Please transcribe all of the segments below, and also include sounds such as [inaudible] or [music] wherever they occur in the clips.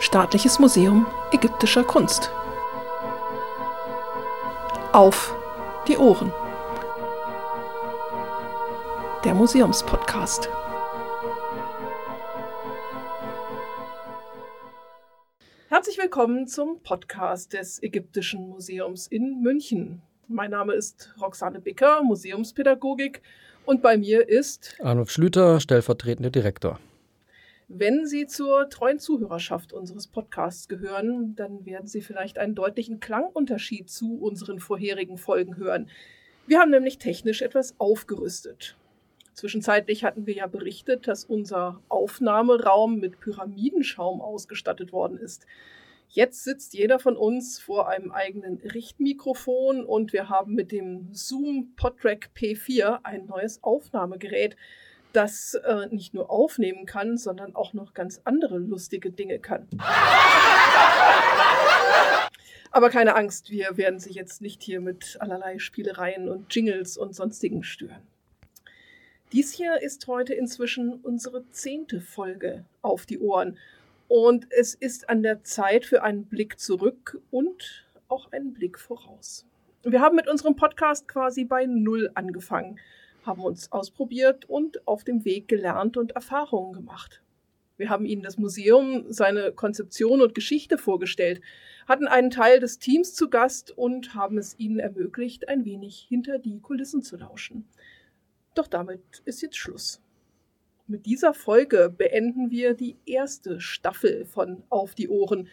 Staatliches Museum ägyptischer Kunst. Auf die Ohren. Der Museumspodcast. Herzlich willkommen zum Podcast des Ägyptischen Museums in München. Mein Name ist Roxane Bicker, Museumspädagogik, und bei mir ist Arnulf Schlüter, stellvertretender Direktor. Wenn Sie zur treuen Zuhörerschaft unseres Podcasts gehören, dann werden Sie vielleicht einen deutlichen Klangunterschied zu unseren vorherigen Folgen hören. Wir haben nämlich technisch etwas aufgerüstet. Zwischenzeitlich hatten wir ja berichtet, dass unser Aufnahmeraum mit Pyramidenschaum ausgestattet worden ist. Jetzt sitzt jeder von uns vor einem eigenen Richtmikrofon und wir haben mit dem Zoom PodTrack P4 ein neues Aufnahmegerät, das äh, nicht nur aufnehmen kann, sondern auch noch ganz andere lustige Dinge kann. Aber keine Angst, wir werden Sie jetzt nicht hier mit allerlei Spielereien und Jingles und sonstigen stören. Dies hier ist heute inzwischen unsere zehnte Folge auf die Ohren. Und es ist an der Zeit für einen Blick zurück und auch einen Blick voraus. Wir haben mit unserem Podcast quasi bei Null angefangen haben uns ausprobiert und auf dem Weg gelernt und Erfahrungen gemacht. Wir haben Ihnen das Museum, seine Konzeption und Geschichte vorgestellt, hatten einen Teil des Teams zu Gast und haben es Ihnen ermöglicht, ein wenig hinter die Kulissen zu lauschen. Doch damit ist jetzt Schluss. Mit dieser Folge beenden wir die erste Staffel von Auf die Ohren.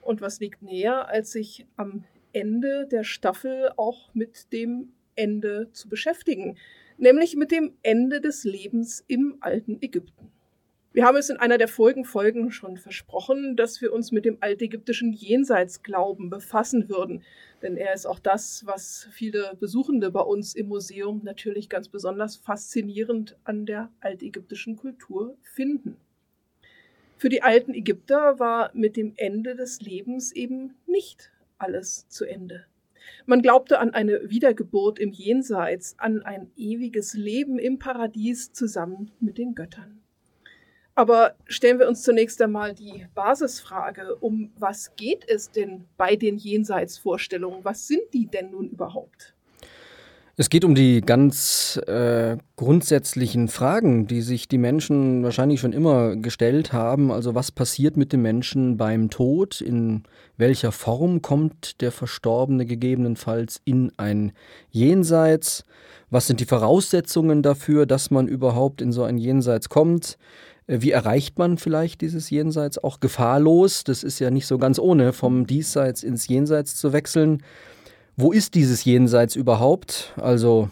Und was liegt näher, als sich am Ende der Staffel auch mit dem Ende zu beschäftigen? Nämlich mit dem Ende des Lebens im alten Ägypten. Wir haben es in einer der vorigen Folgen schon versprochen, dass wir uns mit dem altägyptischen Jenseitsglauben befassen würden, denn er ist auch das, was viele Besuchende bei uns im Museum natürlich ganz besonders faszinierend an der altägyptischen Kultur finden. Für die alten Ägypter war mit dem Ende des Lebens eben nicht alles zu Ende. Man glaubte an eine Wiedergeburt im Jenseits, an ein ewiges Leben im Paradies zusammen mit den Göttern. Aber stellen wir uns zunächst einmal die Basisfrage, um was geht es denn bei den Jenseitsvorstellungen? Was sind die denn nun überhaupt? Es geht um die ganz äh, grundsätzlichen Fragen, die sich die Menschen wahrscheinlich schon immer gestellt haben. Also was passiert mit dem Menschen beim Tod? In welcher Form kommt der Verstorbene gegebenenfalls in ein Jenseits? Was sind die Voraussetzungen dafür, dass man überhaupt in so ein Jenseits kommt? Äh, wie erreicht man vielleicht dieses Jenseits auch gefahrlos? Das ist ja nicht so ganz ohne, vom Diesseits ins Jenseits zu wechseln. Wo ist dieses Jenseits überhaupt? Also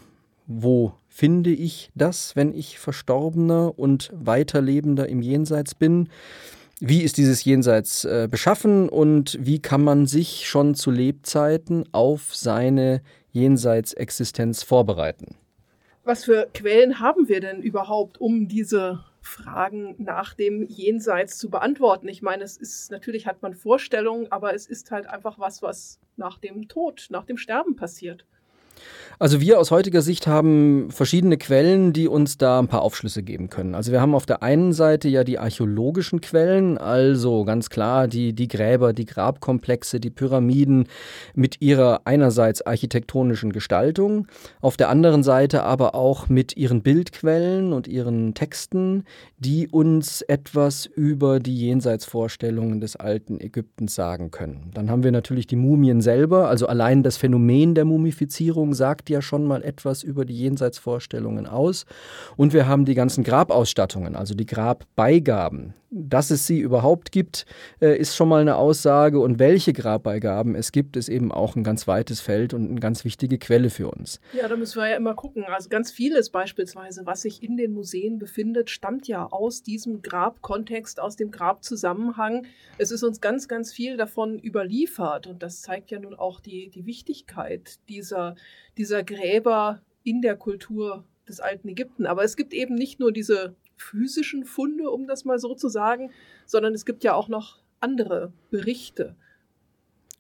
wo finde ich das, wenn ich Verstorbener und Weiterlebender im Jenseits bin? Wie ist dieses Jenseits äh, beschaffen und wie kann man sich schon zu Lebzeiten auf seine Jenseitsexistenz vorbereiten? Was für Quellen haben wir denn überhaupt, um diese Fragen nach dem Jenseits zu beantworten. Ich meine, es ist natürlich hat man Vorstellungen, aber es ist halt einfach was, was nach dem Tod, nach dem Sterben passiert. Also wir aus heutiger Sicht haben verschiedene Quellen, die uns da ein paar Aufschlüsse geben können. Also wir haben auf der einen Seite ja die archäologischen Quellen, also ganz klar die, die Gräber, die Grabkomplexe, die Pyramiden mit ihrer einerseits architektonischen Gestaltung, auf der anderen Seite aber auch mit ihren Bildquellen und ihren Texten, die uns etwas über die Jenseitsvorstellungen des alten Ägyptens sagen können. Dann haben wir natürlich die Mumien selber, also allein das Phänomen der Mumifizierung Gliederung sagt ja schon mal etwas über die Jenseitsvorstellungen aus. Und wir haben die ganzen Grabausstattungen, also die Grabbeigaben. Dass es sie überhaupt gibt, äh, ist schon mal eine Aussage. Und welche Grabbeigaben es gibt, ist eben auch ein ganz weites Feld und eine ganz wichtige Quelle für uns. Ja, da müssen wir ja immer gucken. Also ganz vieles beispielsweise, was sich in den Museen befindet, stammt ja aus diesem Grabkontext, aus dem Grabzusammenhang. Es ist uns ganz, ganz viel davon überliefert. Und das zeigt ja nun auch die, die Wichtigkeit dieser, dieser Gräber in der Kultur des alten Ägypten. Aber es gibt eben nicht nur diese physischen Funde, um das mal so zu sagen, sondern es gibt ja auch noch andere Berichte.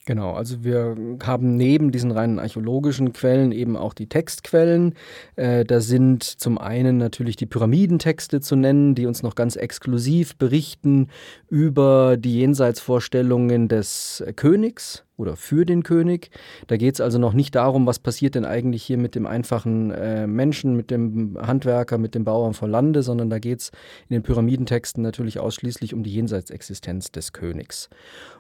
Genau, also wir haben neben diesen reinen archäologischen Quellen eben auch die Textquellen. Äh, da sind zum einen natürlich die Pyramidentexte zu nennen, die uns noch ganz exklusiv berichten über die Jenseitsvorstellungen des Königs oder für den König. Da geht es also noch nicht darum, was passiert denn eigentlich hier mit dem einfachen äh, Menschen, mit dem Handwerker, mit dem Bauern vor Lande, sondern da geht es in den Pyramidentexten natürlich ausschließlich um die Jenseitsexistenz des Königs.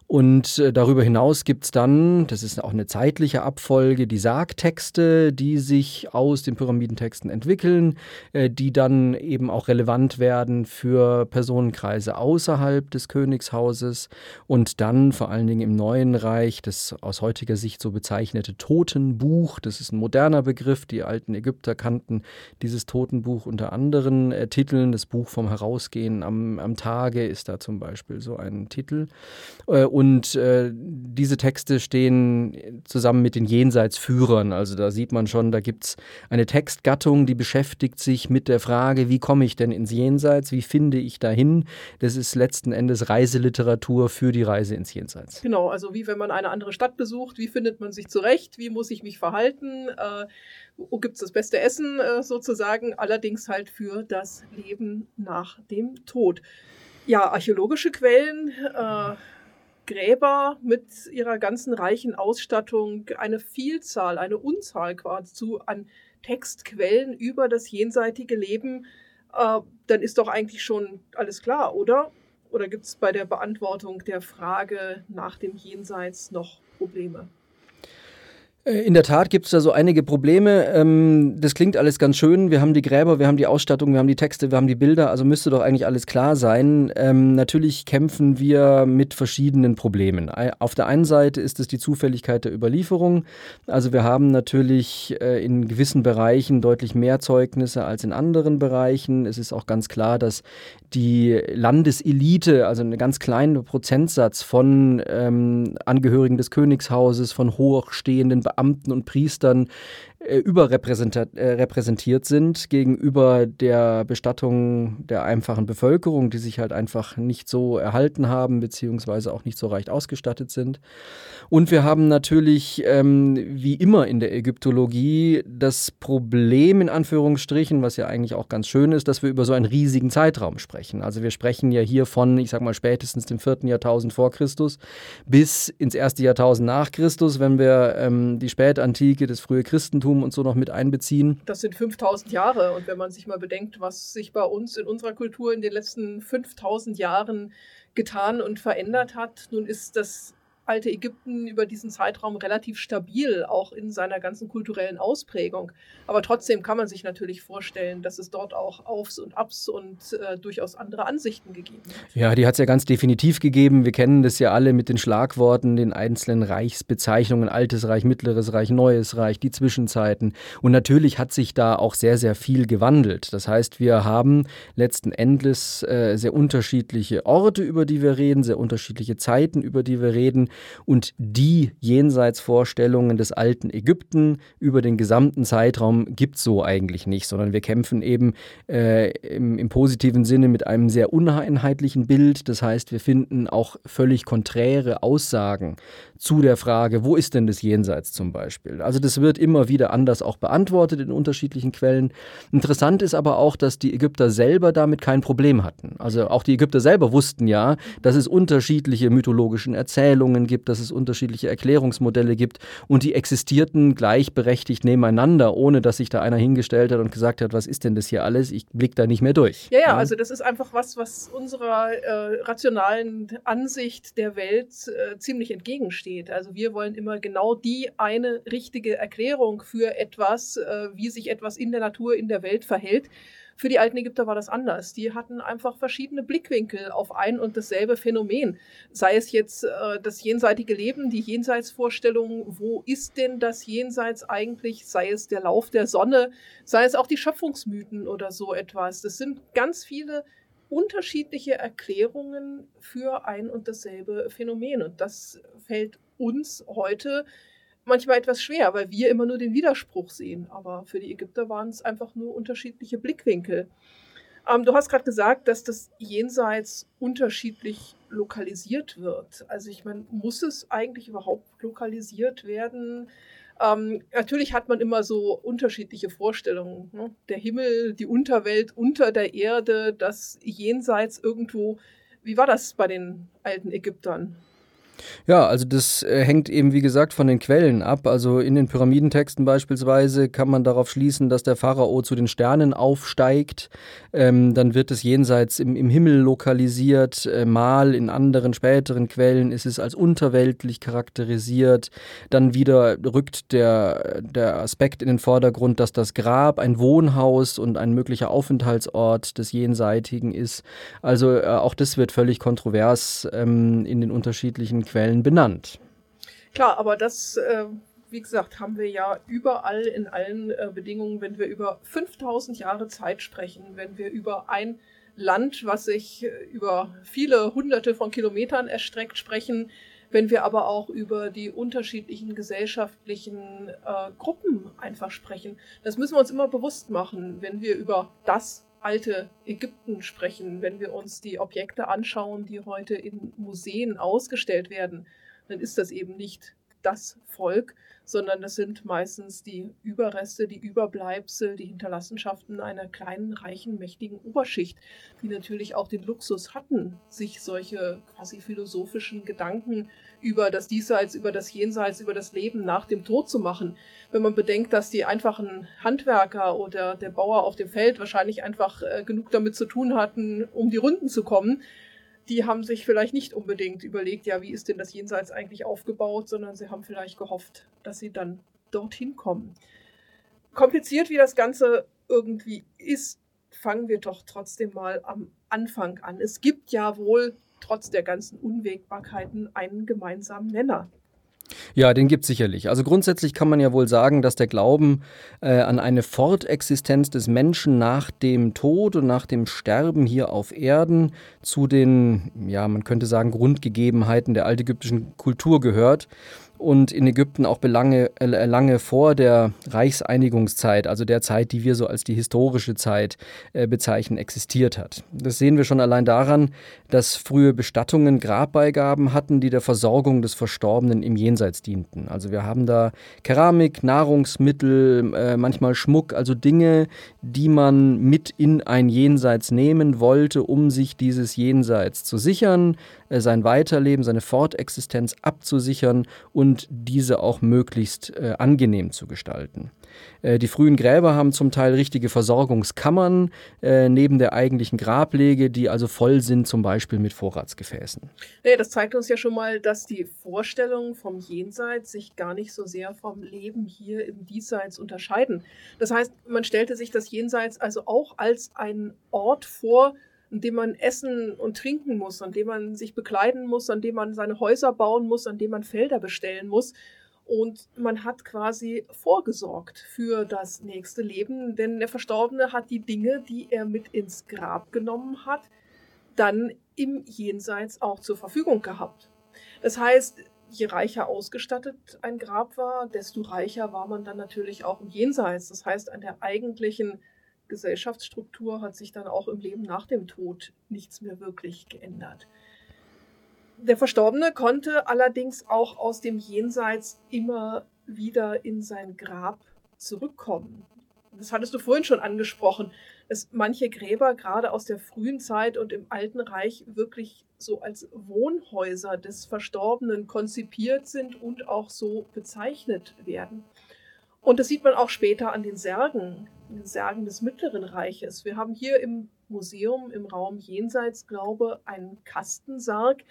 Und äh, darüber hinaus gibt es dann, das ist auch eine zeitliche Abfolge, die Sargtexte, die sich aus den Pyramidentexten entwickeln, äh, die dann eben auch relevant werden für Personenkreise außerhalb des Königshauses und dann vor allen Dingen im Neuen Reich das aus heutiger Sicht so bezeichnete Totenbuch. Das ist ein moderner Begriff. Die alten Ägypter kannten dieses Totenbuch unter anderen äh, Titeln. Das Buch vom Herausgehen am, am Tage ist da zum Beispiel so ein Titel. Äh, und äh, diese Texte stehen zusammen mit den Jenseitsführern. Also da sieht man schon, da gibt es eine Textgattung, die beschäftigt sich mit der Frage, wie komme ich denn ins Jenseits? Wie finde ich dahin? Das ist letzten Endes Reiseliteratur für die Reise ins Jenseits. Genau, also wie wenn man eine andere Stadt besucht, wie findet man sich zurecht, wie muss ich mich verhalten, äh, wo gibt es das beste Essen äh, sozusagen, allerdings halt für das Leben nach dem Tod. Ja, archäologische Quellen, äh, Gräber mit ihrer ganzen reichen Ausstattung, eine Vielzahl, eine Unzahl quasi an Textquellen über das jenseitige Leben, äh, dann ist doch eigentlich schon alles klar, oder? Oder gibt es bei der Beantwortung der Frage nach dem Jenseits noch Probleme? Äh, in der Tat gibt es da so einige Probleme. Ähm, das klingt alles ganz schön. Wir haben die Gräber, wir haben die Ausstattung, wir haben die Texte, wir haben die Bilder. Also müsste doch eigentlich alles klar sein. Ähm, natürlich kämpfen wir mit verschiedenen Problemen. Auf der einen Seite ist es die Zufälligkeit der Überlieferung. Also wir haben natürlich äh, in gewissen Bereichen deutlich mehr Zeugnisse als in anderen Bereichen. Es ist auch ganz klar, dass die Landeselite, also ein ganz kleiner Prozentsatz von ähm, Angehörigen des Königshauses, von hochstehenden und Priestern äh, überrepräsentiert äh, sind gegenüber der Bestattung der einfachen Bevölkerung, die sich halt einfach nicht so erhalten haben, beziehungsweise auch nicht so reich ausgestattet sind. Und wir haben natürlich, ähm, wie immer in der Ägyptologie, das Problem in Anführungsstrichen, was ja eigentlich auch ganz schön ist, dass wir über so einen riesigen Zeitraum sprechen. Also wir sprechen ja hier von, ich sag mal, spätestens dem vierten Jahrtausend vor Christus bis ins erste Jahrtausend nach Christus, wenn wir ähm, die Spätantike, das frühe Christentum Judentum und so noch mit einbeziehen. Das sind 5000 Jahre. Und wenn man sich mal bedenkt, was sich bei uns in unserer Kultur in den letzten 5000 Jahren getan und verändert hat, nun ist das alte Ägypten über diesen Zeitraum relativ stabil, auch in seiner ganzen kulturellen Ausprägung. Aber trotzdem kann man sich natürlich vorstellen, dass es dort auch Aufs und Abs und äh, durchaus andere Ansichten gegeben hat. Ja, die hat es ja ganz definitiv gegeben. Wir kennen das ja alle mit den Schlagworten, den einzelnen Reichsbezeichnungen, Altes Reich, Mittleres Reich, Neues Reich, die Zwischenzeiten. Und natürlich hat sich da auch sehr, sehr viel gewandelt. Das heißt, wir haben letzten Endes äh, sehr unterschiedliche Orte, über die wir reden, sehr unterschiedliche Zeiten, über die wir reden und die Jenseitsvorstellungen des alten Ägypten über den gesamten Zeitraum gibt es so eigentlich nicht, sondern wir kämpfen eben äh, im, im positiven Sinne mit einem sehr uneinheitlichen Bild. Das heißt, wir finden auch völlig konträre Aussagen zu der Frage, wo ist denn das Jenseits zum Beispiel? Also das wird immer wieder anders auch beantwortet in unterschiedlichen Quellen. Interessant ist aber auch, dass die Ägypter selber damit kein Problem hatten. Also auch die Ägypter selber wussten ja, dass es unterschiedliche mythologischen Erzählungen gibt, dass es unterschiedliche Erklärungsmodelle gibt und die existierten gleichberechtigt nebeneinander, ohne dass sich da einer hingestellt hat und gesagt hat, was ist denn das hier alles? Ich blicke da nicht mehr durch. Ja, ja, also das ist einfach was, was unserer äh, rationalen Ansicht der Welt äh, ziemlich entgegensteht steht. Also wir wollen immer genau die eine richtige Erklärung für etwas, äh, wie sich etwas in der Natur, in der Welt verhält. Für die alten Ägypter war das anders. Die hatten einfach verschiedene Blickwinkel auf ein und dasselbe Phänomen. Sei es jetzt äh, das jenseitige Leben, die Jenseitsvorstellung, wo ist denn das Jenseits eigentlich? Sei es der Lauf der Sonne, sei es auch die Schöpfungsmythen oder so etwas. Das sind ganz viele unterschiedliche Erklärungen für ein und dasselbe Phänomen. Und das fällt uns heute manchmal etwas schwer, weil wir immer nur den Widerspruch sehen. Aber für die Ägypter waren es einfach nur unterschiedliche Blickwinkel. Ähm, du hast gerade gesagt, dass das Jenseits unterschiedlich lokalisiert wird. Also ich meine, muss es eigentlich überhaupt lokalisiert werden? Ähm, natürlich hat man immer so unterschiedliche Vorstellungen. Ne? Der Himmel, die Unterwelt unter der Erde, das Jenseits irgendwo. Wie war das bei den alten Ägyptern? Ja, also das äh, hängt eben, wie gesagt, von den Quellen ab. Also in den Pyramidentexten beispielsweise kann man darauf schließen, dass der Pharao zu den Sternen aufsteigt. Ähm, dann wird es jenseits im, im Himmel lokalisiert. Äh, mal in anderen späteren Quellen ist es als unterweltlich charakterisiert. Dann wieder rückt der, der Aspekt in den Vordergrund, dass das Grab ein Wohnhaus und ein möglicher Aufenthaltsort des Jenseitigen ist. Also äh, auch das wird völlig kontrovers ähm, in den unterschiedlichen Quellen benannt. Klar, aber das, äh, wie gesagt, haben wir ja überall in allen äh, Bedingungen, wenn wir über 5000 Jahre Zeit sprechen, wenn wir über ein Land, was sich äh, über viele hunderte von Kilometern erstreckt, sprechen, wenn wir aber auch über die unterschiedlichen gesellschaftlichen äh, Gruppen einfach sprechen. Das müssen wir uns immer bewusst machen, wenn wir über das alte Ägypten sprechen, wenn wir uns die Objekte anschauen, die heute in Museen ausgestellt werden, dann ist das eben nicht das Volk, sondern das sind meistens die Überreste, die Überbleibsel, die Hinterlassenschaften einer kleinen, reichen, mächtigen Oberschicht, die natürlich auch den Luxus hatten, sich solche quasi philosophischen Gedanken über das Diesseits, über das Jenseits, über das Leben nach dem Tod zu machen. Wenn man bedenkt, dass die einfachen Handwerker oder der Bauer auf dem Feld wahrscheinlich einfach äh, genug damit zu tun hatten, um die Runden zu kommen, die haben sich vielleicht nicht unbedingt überlegt, ja, wie ist denn das Jenseits eigentlich aufgebaut, sondern sie haben vielleicht gehofft, dass sie dann dorthin kommen. Kompliziert wie das Ganze irgendwie ist, fangen wir doch trotzdem mal am Anfang an. Es gibt ja wohl trotz der ganzen Unwägbarkeiten einen gemeinsamen Nenner. Ja, den gibt es sicherlich. Also grundsätzlich kann man ja wohl sagen, dass der Glauben äh, an eine Fortexistenz des Menschen nach dem Tod und nach dem Sterben hier auf Erden zu den, ja, man könnte sagen, Grundgegebenheiten der altägyptischen Kultur gehört und in Ägypten auch belange, äh, lange vor der Reichseinigungszeit, also der Zeit, die wir so als die historische Zeit äh, bezeichnen, existiert hat. Das sehen wir schon allein daran, dass frühe Bestattungen Grabbeigaben hatten, die der Versorgung des Verstorbenen im Jenseits dienten. Also wir haben da Keramik, Nahrungsmittel, äh, manchmal Schmuck, also Dinge, die man mit in ein Jenseits nehmen wollte, um sich dieses Jenseits zu sichern, sein Weiterleben, seine Fortexistenz abzusichern und diese auch möglichst äh, angenehm zu gestalten. Äh, die frühen Gräber haben zum Teil richtige Versorgungskammern äh, neben der eigentlichen Grablege, die also voll sind, zum Beispiel mit Vorratsgefäßen. Nee, das zeigt uns ja schon mal, dass die Vorstellungen vom Jenseits sich gar nicht so sehr vom Leben hier im Diesseits unterscheiden. Das heißt, man stellte sich das Jenseits also auch als einen Ort vor, an dem man essen und trinken muss, an dem man sich bekleiden muss, an dem man seine Häuser bauen muss, an dem man Felder bestellen muss. Und man hat quasi vorgesorgt für das nächste Leben, denn der Verstorbene hat die Dinge, die er mit ins Grab genommen hat, dann im Jenseits auch zur Verfügung gehabt. Das heißt, je reicher ausgestattet ein Grab war, desto reicher war man dann natürlich auch im Jenseits. Das heißt, an der eigentlichen Gesellschaftsstruktur hat sich dann auch im Leben nach dem Tod nichts mehr wirklich geändert. Der Verstorbene konnte allerdings auch aus dem Jenseits immer wieder in sein Grab zurückkommen. Das hattest du vorhin schon angesprochen, dass manche Gräber gerade aus der frühen Zeit und im Alten Reich wirklich so als Wohnhäuser des Verstorbenen konzipiert sind und auch so bezeichnet werden. Und das sieht man auch später an den Särgen, Särgen des Mittleren Reiches. Wir haben hier im Museum im Raum Jenseits, glaube einen Kastensarg,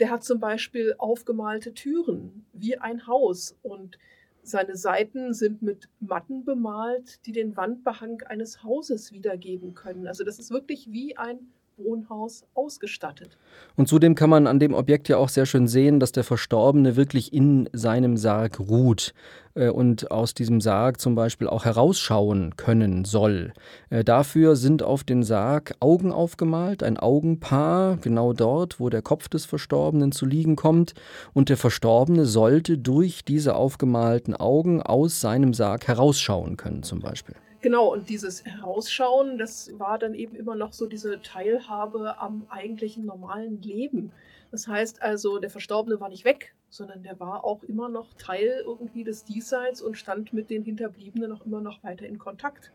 der hat zum Beispiel aufgemalte Türen wie ein Haus und seine Seiten sind mit Matten bemalt, die den Wandbehang eines Hauses wiedergeben können. Also das ist wirklich wie ein Wohnhaus ausgestattet. Und zudem kann man an dem Objekt ja auch sehr schön sehen, dass der Verstorbene wirklich in seinem Sarg ruht äh, und aus diesem Sarg zum Beispiel auch herausschauen können soll. Äh, dafür sind auf den Sarg Augen aufgemalt, ein Augenpaar, genau dort, wo der Kopf des Verstorbenen zu liegen kommt. Und der Verstorbene sollte durch diese aufgemalten Augen aus seinem Sarg herausschauen können, zum Beispiel. Genau, und dieses Herausschauen, das war dann eben immer noch so diese Teilhabe am eigentlichen normalen Leben. Das heißt also, der Verstorbene war nicht weg, sondern der war auch immer noch Teil irgendwie des Diesseits und stand mit den Hinterbliebenen noch immer noch weiter in Kontakt.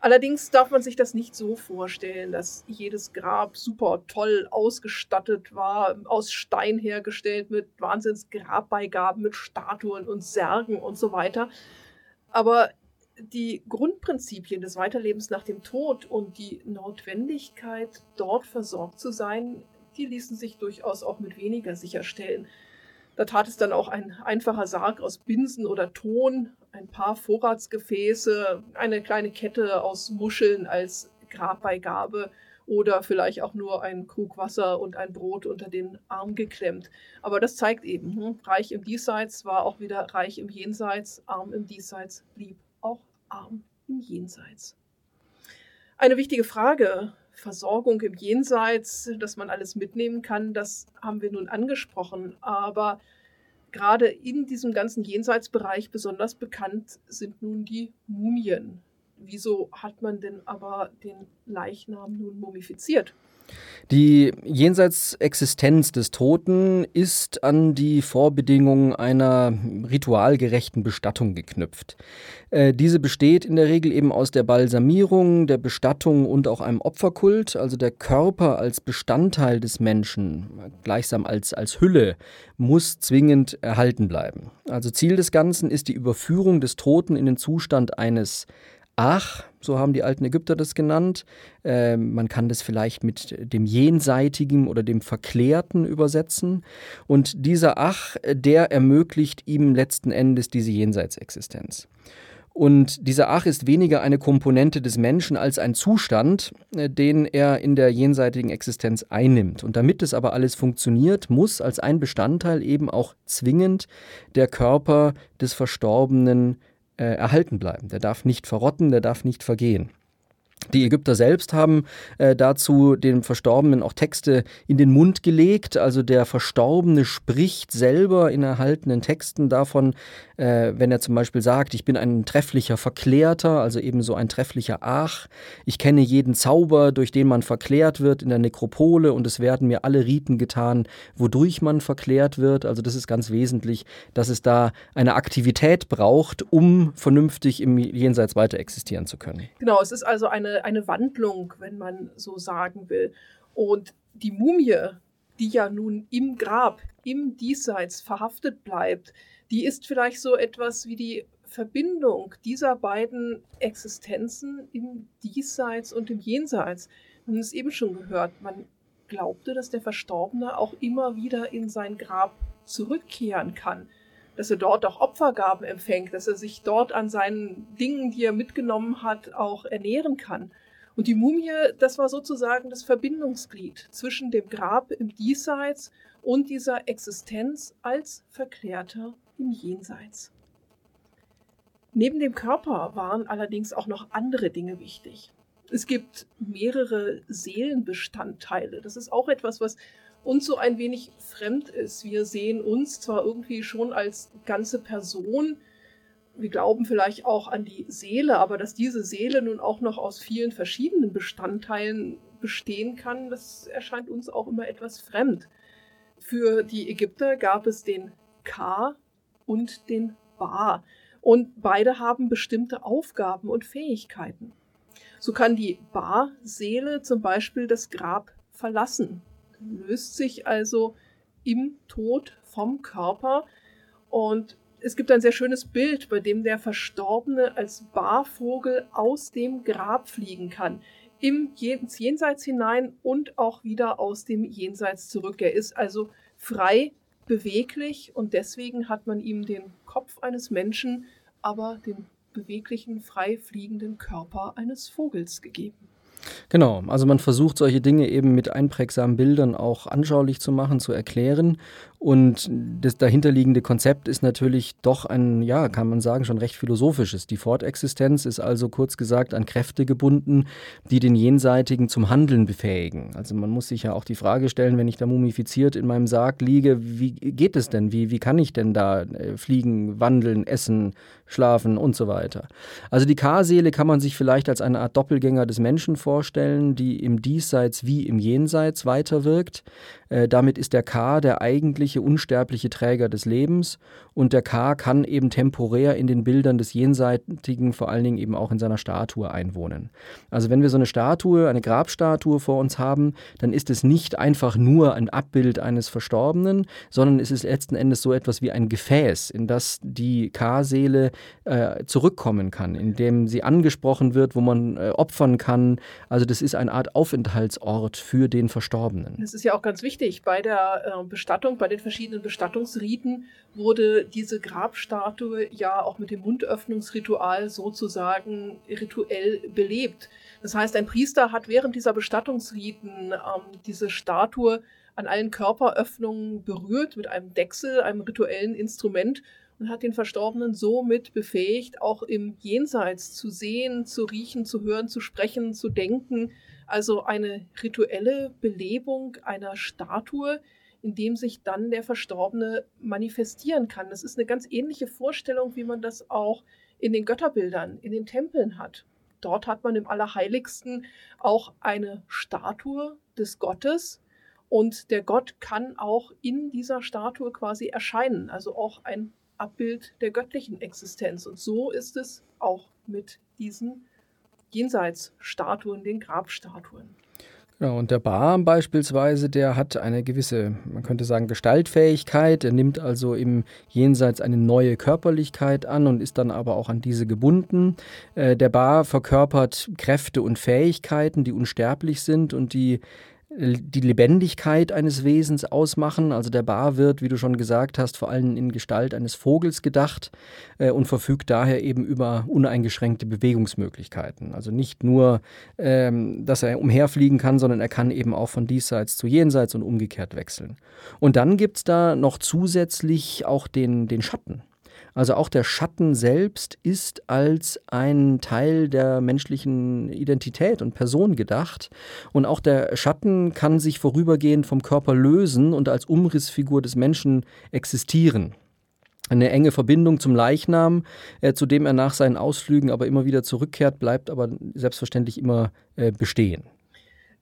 Allerdings darf man sich das nicht so vorstellen, dass jedes Grab super toll ausgestattet war, aus Stein hergestellt mit Wahnsinns Grabbeigaben, mit Statuen und Särgen und so weiter. Aber die Grundprinzipien des Weiterlebens nach dem Tod und die Notwendigkeit, dort versorgt zu sein, die ließen sich durchaus auch mit weniger sicherstellen. Da tat es dann auch ein einfacher Sarg aus Binsen oder Ton, ein paar Vorratsgefäße, eine kleine Kette aus Muscheln als Grabbeigabe oder vielleicht auch nur ein Krug Wasser und ein Brot unter den Arm geklemmt. Aber das zeigt eben, hm, reich im Diesseits war auch wieder reich im Jenseits, arm im Diesseits blieb auch arm im Jenseits. Eine wichtige Frage, Versorgung im Jenseits, dass man alles mitnehmen kann, das haben wir nun angesprochen. Aber gerade in diesem ganzen Jenseitsbereich besonders bekannt sind nun die Mumien. Wieso hat man denn aber den Leichnam nun mumifiziert? Die Jenseitsexistenz des Toten ist an die Vorbedingungen einer ritualgerechten Bestattung geknüpft. Äh, diese besteht in der Regel eben aus der Balsamierung, der Bestattung und auch einem Opferkult. Also der Körper als Bestandteil des Menschen, gleichsam als, als Hülle, muss zwingend erhalten bleiben. Also Ziel des Ganzen ist die Überführung des Toten in den Zustand eines Ach, so haben die alten Ägypter das genannt. Äh, man kann das vielleicht mit dem Jenseitigen oder dem Verklärten übersetzen. Und dieser Ach, der ermöglicht ihm letzten Endes diese Jenseitsexistenz. Und dieser Ach ist weniger eine Komponente des Menschen als ein Zustand, äh, den er in der jenseitigen Existenz einnimmt. Und damit es aber alles funktioniert, muss als ein Bestandteil eben auch zwingend der Körper des Verstorbenen äh, erhalten bleiben. Der darf nicht verrotten, der darf nicht vergehen. Die Ägypter selbst haben äh, dazu den Verstorbenen auch Texte in den Mund gelegt. Also der Verstorbene spricht selber in erhaltenen Texten davon, äh, wenn er zum Beispiel sagt, ich bin ein trefflicher Verklärter, also ebenso ein trefflicher Ach. Ich kenne jeden Zauber, durch den man verklärt wird in der Nekropole und es werden mir alle Riten getan, wodurch man verklärt wird. Also das ist ganz wesentlich, dass es da eine Aktivität braucht, um vernünftig im Jenseits weiter existieren zu können. Genau, es ist also eine, eine Wandlung, wenn man so sagen will. Und die Mumie, die ja nun im Grab, im Diesseits verhaftet bleibt, die ist vielleicht so etwas wie die Verbindung dieser beiden Existenzen im Diesseits und im Jenseits. Wir haben es eben schon gehört, man glaubte, dass der Verstorbene auch immer wieder in sein Grab zurückkehren kann, dass er dort auch Opfergaben empfängt, dass er sich dort an seinen Dingen, die er mitgenommen hat, auch ernähren kann. Und die Mumie, das war sozusagen das Verbindungsglied zwischen dem Grab im Diesseits und dieser Existenz als Verklärter im Jenseits. Neben dem Körper waren allerdings auch noch andere Dinge wichtig. Es gibt mehrere Seelenbestandteile. Das ist auch etwas, was uns so ein wenig fremd ist. Wir sehen uns zwar irgendwie schon als ganze Person, wir glauben vielleicht auch an die Seele, aber dass diese Seele nun auch noch aus vielen verschiedenen Bestandteilen bestehen kann, das erscheint uns auch immer etwas fremd. Für die Ägypter gab es den Ka, und den Ba. Und beide haben bestimmte Aufgaben und Fähigkeiten. So kann die Ba-Seele zum Beispiel das Grab verlassen, löst sich also im Tod vom Körper und es gibt ein sehr schönes Bild, bei dem der Verstorbene als Barvogel aus dem Grab fliegen kann. Im Jenseits hinein und auch wieder aus dem Jenseits zurück. Er ist also frei beweglich und deswegen hat man ihm den Kopf eines Menschen, aber den beweglichen, frei fliegenden Körper eines Vogels gegeben. Genau, also man versucht solche Dinge eben mit einprägsamen Bildern auch anschaulich zu machen, zu erklären. Und das dahinterliegende Konzept ist natürlich doch ein, ja, kann man sagen, schon recht philosophisches. Die Fortexistenz ist also kurz gesagt an Kräfte gebunden, die den Jenseitigen zum Handeln befähigen. Also man muss sich ja auch die Frage stellen, wenn ich da mumifiziert in meinem Sarg liege, wie geht es denn? Wie, wie kann ich denn da äh, fliegen, wandeln, essen, schlafen und so weiter? Also die K-Seele kann man sich vielleicht als eine Art Doppelgänger des Menschen vorstellen, die im Diesseits wie im Jenseits weiterwirkt. Äh, damit ist der K der eigentliche unsterbliche Träger des Lebens und der K kann eben temporär in den Bildern des Jenseitigen, vor allen Dingen eben auch in seiner Statue einwohnen. Also wenn wir so eine Statue, eine Grabstatue vor uns haben, dann ist es nicht einfach nur ein Abbild eines Verstorbenen, sondern es ist letzten Endes so etwas wie ein Gefäß, in das die K-Seele äh, zurückkommen kann, in dem sie angesprochen wird, wo man äh, opfern kann. Also das ist eine Art Aufenthaltsort für den Verstorbenen. Das ist ja auch ganz wichtig. Bei der äh, Bestattung, bei den verschiedenen Bestattungsriten wurde diese Grabstatue ja auch mit dem Mundöffnungsritual sozusagen rituell belebt. Das heißt, ein Priester hat während dieser Bestattungsriten ähm, diese Statue an allen Körperöffnungen berührt mit einem Dechsel, einem rituellen Instrument und hat den Verstorbenen somit befähigt, auch im Jenseits zu sehen, zu riechen, zu hören, zu sprechen, zu denken. Also eine rituelle Belebung einer Statue, in dem sich dann der Verstorbene manifestieren kann. Das ist eine ganz ähnliche Vorstellung, wie man das auch in den Götterbildern, in den Tempeln hat. Dort hat man im Allerheiligsten auch eine Statue des Gottes und der Gott kann auch in dieser Statue quasi erscheinen, also auch ein Abbild der göttlichen Existenz. Und so ist es auch mit diesen Jenseitsstatuen, den Grabstatuen. Ja, und der Bar beispielsweise, der hat eine gewisse, man könnte sagen, Gestaltfähigkeit. Er nimmt also im Jenseits eine neue Körperlichkeit an und ist dann aber auch an diese gebunden. Äh, der Bar verkörpert Kräfte und Fähigkeiten, die unsterblich sind und die die Lebendigkeit eines Wesens ausmachen. Also der Bar wird, wie du schon gesagt hast, vor allem in Gestalt eines Vogels gedacht äh, und verfügt daher eben über uneingeschränkte Bewegungsmöglichkeiten. Also nicht nur, ähm, dass er umherfliegen kann, sondern er kann eben auch von diesseits zu jenseits und umgekehrt wechseln. Und dann gibt es da noch zusätzlich auch den, den Schatten. Also auch der Schatten selbst ist als ein Teil der menschlichen Identität und Person gedacht. Und auch der Schatten kann sich vorübergehend vom Körper lösen und als Umrissfigur des Menschen existieren eine enge Verbindung zum Leichnam, äh, zu dem er nach seinen Ausflügen aber immer wieder zurückkehrt, bleibt aber selbstverständlich immer äh, bestehen.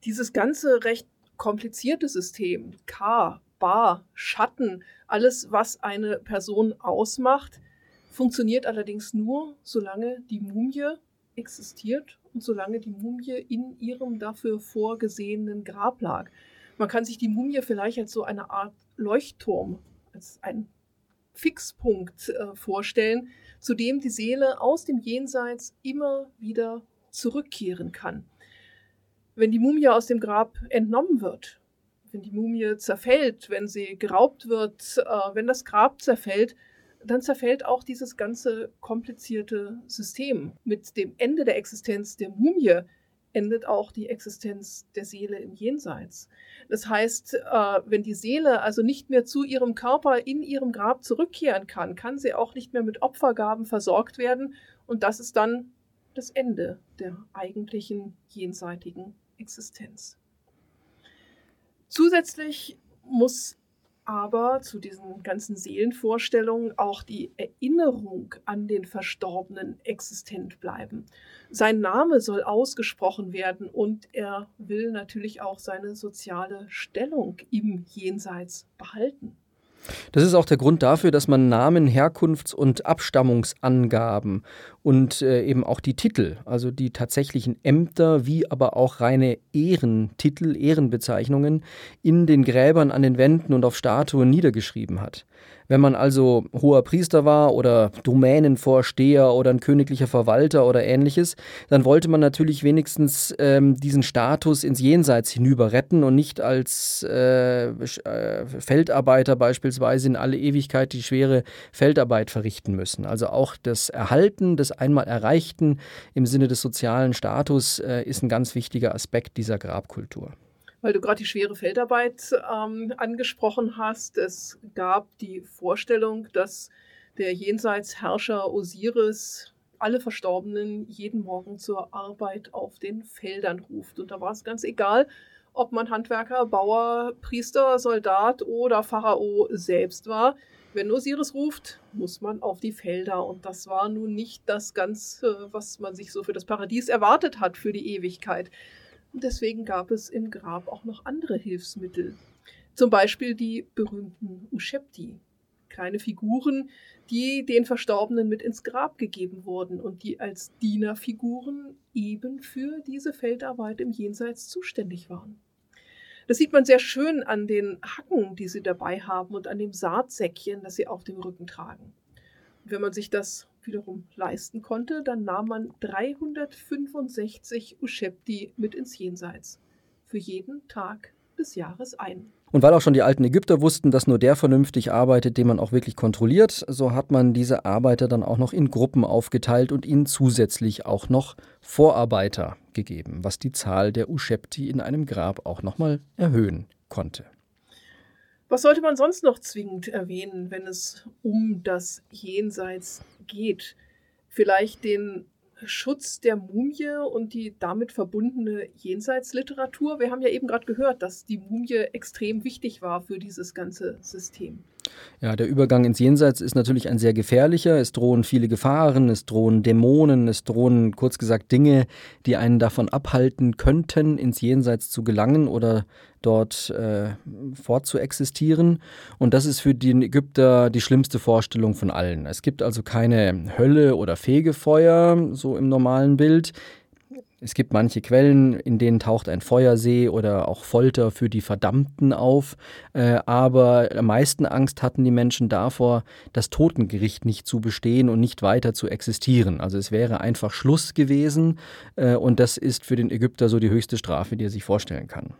Dieses ganze recht komplizierte System, K, Bar, Schatten, alles, was eine Person ausmacht, funktioniert allerdings nur, solange die Mumie existiert und solange die Mumie in ihrem dafür vorgesehenen Grab lag. Man kann sich die Mumie vielleicht als so eine Art Leuchtturm, als ein Fixpunkt äh, vorstellen, zu dem die Seele aus dem Jenseits immer wieder zurückkehren kann. Wenn die Mumie aus dem Grab entnommen wird, wenn die Mumie zerfällt, wenn sie geraubt wird, äh, wenn das Grab zerfällt, dann zerfällt auch dieses ganze komplizierte System. Mit dem Ende der Existenz der Mumie endet auch die Existenz der Seele im Jenseits. Das heißt, äh, wenn die Seele also nicht mehr zu ihrem Körper in ihrem Grab zurückkehren kann, kann sie auch nicht mehr mit Opfergaben versorgt werden und das ist dann das Ende der eigentlichen jenseitigen Existenz. Zusätzlich muss aber zu diesen ganzen Seelenvorstellungen auch die Erinnerung an den Verstorbenen existent bleiben. Sein Name soll ausgesprochen werden und er will natürlich auch seine soziale Stellung im Jenseits behalten. Das ist auch der Grund dafür, dass man Namen, Herkunfts- und Abstammungsangaben und äh, eben auch die Titel, also die tatsächlichen Ämter, wie aber auch reine Ehrentitel, Ehrenbezeichnungen in den Gräbern an den Wänden und auf Statuen niedergeschrieben hat. Wenn man also hoher Priester war oder Domänenvorsteher oder ein königlicher Verwalter oder ähnliches, dann wollte man natürlich wenigstens ähm, diesen Status ins Jenseits hinüber retten und nicht als äh, äh, Feldarbeiter beispielsweise in alle Ewigkeit die schwere Feldarbeit verrichten müssen. Also auch das Erhalten des einmal Erreichten im Sinne des sozialen Status äh, ist ein ganz wichtiger Aspekt dieser Grabkultur. weil du gerade die schwere Feldarbeit ähm, angesprochen hast. Es gab die Vorstellung, dass der Jenseitsherrscher Osiris alle Verstorbenen jeden Morgen zur Arbeit auf den Feldern ruft. Und da war es ganz egal, ob man Handwerker, Bauer, Priester, Soldat oder Pharao selbst war. Wenn Osiris ruft, muss man auf die Felder. Und das war nun nicht das Ganze, was man sich so für das Paradies erwartet hat, für die Ewigkeit. Und deswegen gab es im Grab auch noch andere Hilfsmittel. Zum Beispiel die berühmten Ushepti. Kleine Figuren, die den Verstorbenen mit ins Grab gegeben wurden und die als Dienerfiguren eben für diese Feldarbeit im Jenseits zuständig waren. Das sieht man sehr schön an den Hacken, die sie dabei haben und an dem Saatsäckchen, das sie auf dem Rücken tragen. Und wenn man sich das wiederum leisten konnte, dann nahm man 365 Ushepti mit ins Jenseits. Für jeden Tag des Jahres ein. Und weil auch schon die alten Ägypter wussten, dass nur der vernünftig arbeitet, den man auch wirklich kontrolliert, so hat man diese Arbeiter dann auch noch in Gruppen aufgeteilt und ihnen zusätzlich auch noch Vorarbeiter gegeben, was die Zahl der Ushepti in einem Grab auch nochmal erhöhen konnte. Was sollte man sonst noch zwingend erwähnen, wenn es um das Jenseits geht? Vielleicht den Schutz der Mumie und die damit verbundene Jenseitsliteratur. Wir haben ja eben gerade gehört, dass die Mumie extrem wichtig war für dieses ganze System. Ja, der Übergang ins Jenseits ist natürlich ein sehr gefährlicher. Es drohen viele Gefahren, es drohen Dämonen, es drohen kurz gesagt Dinge, die einen davon abhalten könnten, ins Jenseits zu gelangen oder dort äh, fortzuexistieren. Und das ist für den Ägypter die schlimmste Vorstellung von allen. Es gibt also keine Hölle oder Fegefeuer, so im normalen Bild. Es gibt manche Quellen, in denen taucht ein Feuersee oder auch Folter für die Verdammten auf. Äh, aber am meisten Angst hatten die Menschen davor, das Totengericht nicht zu bestehen und nicht weiter zu existieren. Also es wäre einfach Schluss gewesen. Äh, und das ist für den Ägypter so die höchste Strafe, die er sich vorstellen kann.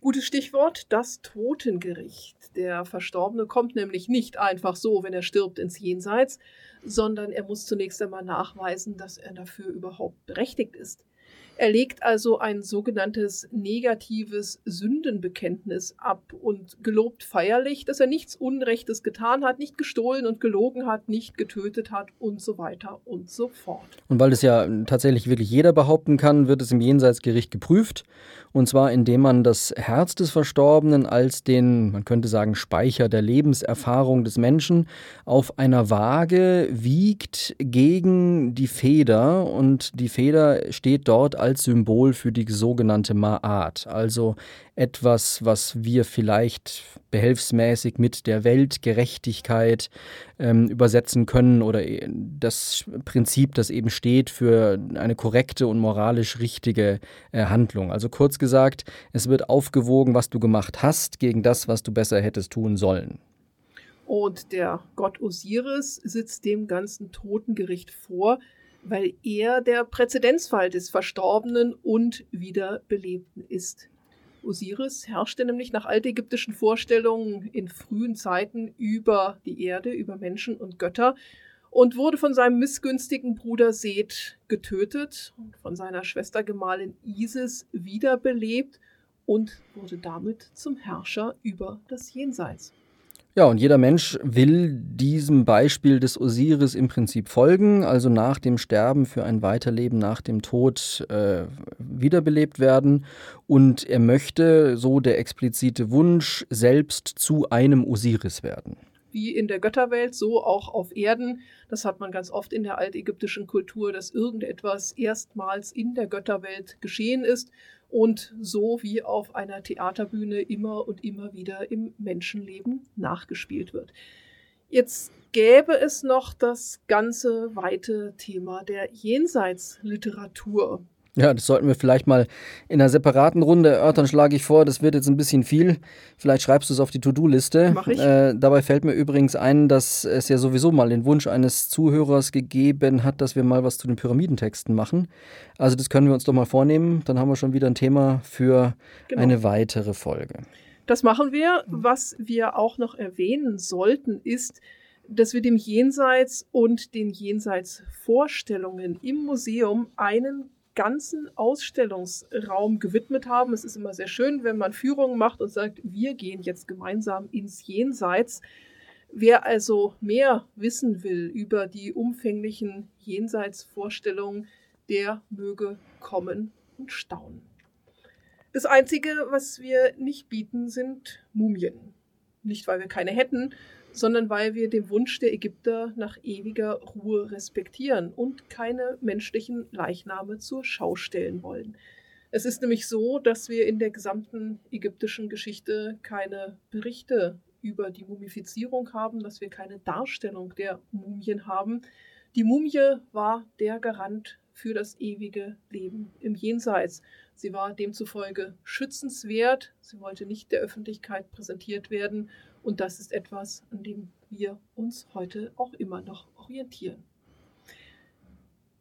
Gutes Stichwort, das Totengericht. Der Verstorbene kommt nämlich nicht einfach so, wenn er stirbt, ins Jenseits, sondern er muss zunächst einmal nachweisen, dass er dafür überhaupt berechtigt ist. Er legt also ein sogenanntes negatives Sündenbekenntnis ab und gelobt feierlich, dass er nichts Unrechtes getan hat, nicht gestohlen und gelogen hat, nicht getötet hat und so weiter und so fort. Und weil es ja tatsächlich wirklich jeder behaupten kann, wird es im Jenseitsgericht geprüft. Und zwar indem man das Herz des Verstorbenen als den, man könnte sagen, Speicher der Lebenserfahrung des Menschen auf einer Waage wiegt gegen die Feder. Und die Feder steht dort als als Symbol für die sogenannte Ma'at, also etwas, was wir vielleicht behelfsmäßig mit der Weltgerechtigkeit ähm, übersetzen können oder äh, das Prinzip, das eben steht für eine korrekte und moralisch richtige äh, Handlung. Also kurz gesagt, es wird aufgewogen, was du gemacht hast, gegen das, was du besser hättest tun sollen. Und der Gott Osiris sitzt dem ganzen Totengericht vor, weil er der Präzedenzfall des Verstorbenen und Wiederbelebten ist. Osiris herrschte nämlich nach altägyptischen Vorstellungen in frühen Zeiten über die Erde, über Menschen und Götter und wurde von seinem missgünstigen Bruder Seth getötet und von seiner Schwester Gemahlin Isis wiederbelebt und wurde damit zum Herrscher über das Jenseits. Ja, und jeder Mensch will diesem Beispiel des Osiris im Prinzip folgen, also nach dem Sterben für ein Weiterleben nach dem Tod äh, wiederbelebt werden. Und er möchte, so der explizite Wunsch, selbst zu einem Osiris werden wie in der Götterwelt, so auch auf Erden. Das hat man ganz oft in der altägyptischen Kultur, dass irgendetwas erstmals in der Götterwelt geschehen ist und so wie auf einer Theaterbühne immer und immer wieder im Menschenleben nachgespielt wird. Jetzt gäbe es noch das ganze weite Thema der Jenseitsliteratur. Ja, das sollten wir vielleicht mal in einer separaten Runde erörtern, schlage ich vor. Das wird jetzt ein bisschen viel. Vielleicht schreibst du es auf die To-Do-Liste. Mach ich. Äh, dabei fällt mir übrigens ein, dass es ja sowieso mal den Wunsch eines Zuhörers gegeben hat, dass wir mal was zu den Pyramidentexten machen. Also das können wir uns doch mal vornehmen. Dann haben wir schon wieder ein Thema für genau. eine weitere Folge. Das machen wir. Was wir auch noch erwähnen sollten, ist, dass wir dem Jenseits und den Jenseitsvorstellungen im Museum einen ganzen Ausstellungsraum gewidmet haben. Es ist immer sehr schön, wenn man Führungen macht und sagt, wir gehen jetzt gemeinsam ins Jenseits. Wer also mehr wissen will über die umfänglichen Jenseitsvorstellungen, der möge kommen und staunen. Das Einzige, was wir nicht bieten, sind Mumien. Nicht, weil wir keine hätten, sondern weil wir den Wunsch der Ägypter nach ewiger Ruhe respektieren und keine menschlichen Leichname zur Schau stellen wollen. Es ist nämlich so, dass wir in der gesamten ägyptischen Geschichte keine Berichte über die Mumifizierung haben, dass wir keine Darstellung der Mumien haben. Die Mumie war der Garant für das ewige Leben im Jenseits. Sie war demzufolge schützenswert, sie wollte nicht der Öffentlichkeit präsentiert werden und das ist etwas, an dem wir uns heute auch immer noch orientieren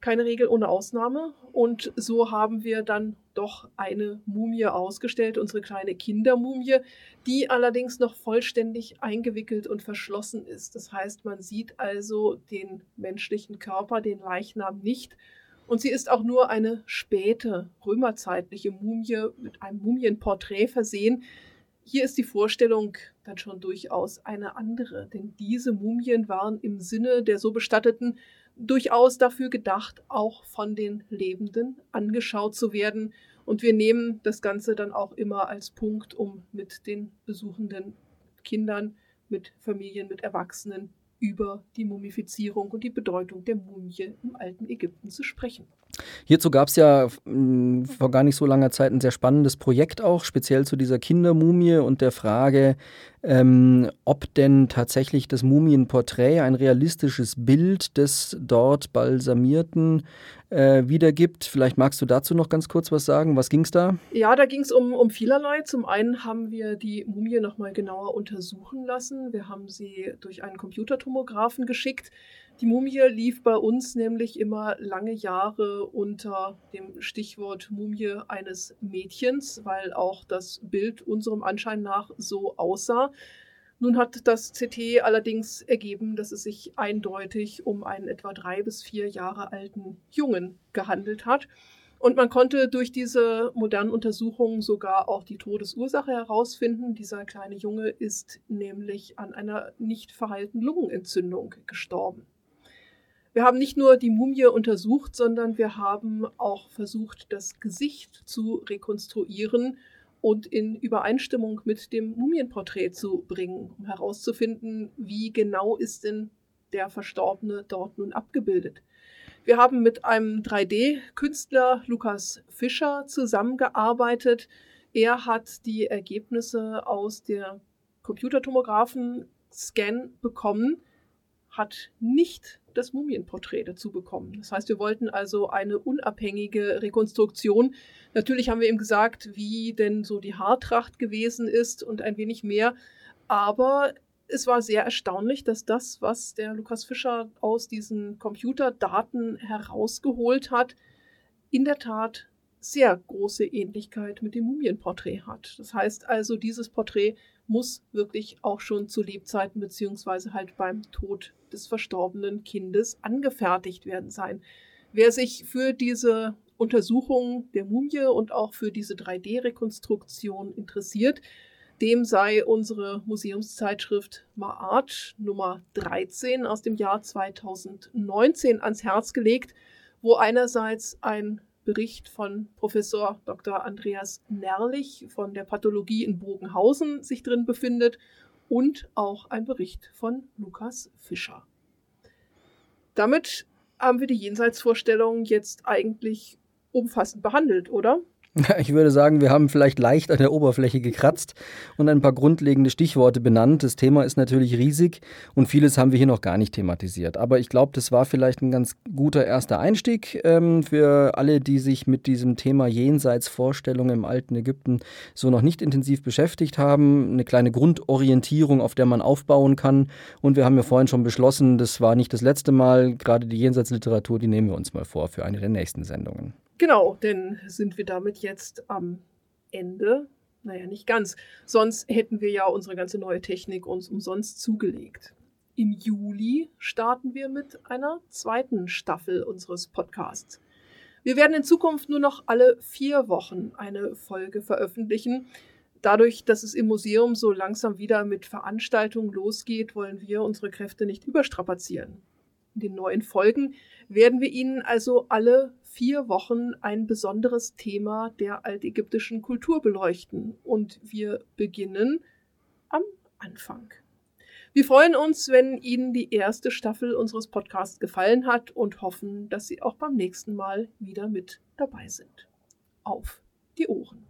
keine Regel ohne Ausnahme. Und so haben wir dann doch eine Mumie ausgestellt, unsere kleine Kindermumie, die allerdings noch vollständig eingewickelt und verschlossen ist. Das heißt, man sieht also den menschlichen Körper, den Leichnam nicht. Und sie ist auch nur eine späte römerzeitliche Mumie mit einem Mumienporträt versehen. Hier ist die Vorstellung dann schon durchaus eine andere, denn diese Mumien waren im Sinne der so Bestatteten durchaus dafür gedacht, auch von den Lebenden angeschaut zu werden. Und wir nehmen das Ganze dann auch immer als Punkt, um mit den besuchenden Kindern, mit Familien, mit Erwachsenen über die Mumifizierung und die Bedeutung der Mumie im alten Ägypten zu sprechen. Hierzu gab es ja mh, vor gar nicht so langer Zeit ein sehr spannendes Projekt auch, speziell zu dieser Kindermumie und der Frage, ähm, ob denn tatsächlich das Mumienporträt ein realistisches Bild des dort Balsamierten äh, wiedergibt. Vielleicht magst du dazu noch ganz kurz was sagen. Was ging es da? Ja, da ging es um, um vielerlei. Zum einen haben wir die Mumie nochmal genauer untersuchen lassen. Wir haben sie durch einen Computertomographen geschickt. Die Mumie lief bei uns nämlich immer lange Jahre unter dem Stichwort Mumie eines Mädchens, weil auch das Bild unserem Anschein nach so aussah. Nun hat das CT allerdings ergeben, dass es sich eindeutig um einen etwa drei bis vier Jahre alten Jungen gehandelt hat. Und man konnte durch diese modernen Untersuchungen sogar auch die Todesursache herausfinden. Dieser kleine Junge ist nämlich an einer nicht verheilten Lungenentzündung gestorben. Wir haben nicht nur die Mumie untersucht, sondern wir haben auch versucht, das Gesicht zu rekonstruieren und in Übereinstimmung mit dem Mumienporträt zu bringen, um herauszufinden, wie genau ist denn der Verstorbene dort nun abgebildet. Wir haben mit einem 3D-Künstler Lukas Fischer zusammengearbeitet. Er hat die Ergebnisse aus der Computertomographen-Scan bekommen, hat nicht das Mumienporträt dazu bekommen. Das heißt, wir wollten also eine unabhängige Rekonstruktion. Natürlich haben wir ihm gesagt, wie denn so die Haartracht gewesen ist und ein wenig mehr. Aber es war sehr erstaunlich, dass das, was der Lukas Fischer aus diesen Computerdaten herausgeholt hat, in der Tat sehr große Ähnlichkeit mit dem Mumienporträt hat. Das heißt also, dieses Porträt muss wirklich auch schon zu Lebzeiten beziehungsweise halt beim Tod des verstorbenen Kindes angefertigt werden sein. Wer sich für diese Untersuchung der Mumie und auch für diese 3D-Rekonstruktion interessiert, dem sei unsere Museumszeitschrift Maart Nummer 13 aus dem Jahr 2019 ans Herz gelegt, wo einerseits ein Bericht von Professor Dr. Andreas Nerlich von der Pathologie in Bogenhausen sich drin befindet und auch ein Bericht von Lukas Fischer. Damit haben wir die Jenseitsvorstellung jetzt eigentlich umfassend behandelt, oder? [laughs] Ich würde sagen, wir haben vielleicht leicht an der Oberfläche gekratzt und ein paar grundlegende Stichworte benannt. Das Thema ist natürlich riesig und vieles haben wir hier noch gar nicht thematisiert. Aber ich glaube, das war vielleicht ein ganz guter erster Einstieg ähm, für alle, die sich mit diesem Thema Jenseitsvorstellungen im alten Ägypten so noch nicht intensiv beschäftigt haben. Eine kleine Grundorientierung, auf der man aufbauen kann. Und wir haben ja vorhin schon beschlossen, das war nicht das letzte Mal. Gerade die Jenseitsliteratur, die nehmen wir uns mal vor für eine der nächsten Sendungen. Genau, denn sind wir damit jetzt am Ende? Naja, nicht ganz. Sonst hätten wir ja unsere ganze neue Technik uns umsonst zugelegt. Im Juli starten wir mit einer zweiten Staffel unseres Podcasts. Wir werden in Zukunft nur noch alle vier Wochen eine Folge veröffentlichen. Dadurch, dass es im Museum so langsam wieder mit Veranstaltungen losgeht, wollen wir unsere Kräfte nicht überstrapazieren. In den neuen Folgen werden wir Ihnen also alle vier Wochen ein besonderes Thema der altägyptischen Kultur beleuchten. Und wir beginnen am Anfang. Wir freuen uns, wenn Ihnen die erste Staffel unseres Podcasts gefallen hat und hoffen, dass Sie auch beim nächsten Mal wieder mit dabei sind. Auf die Ohren!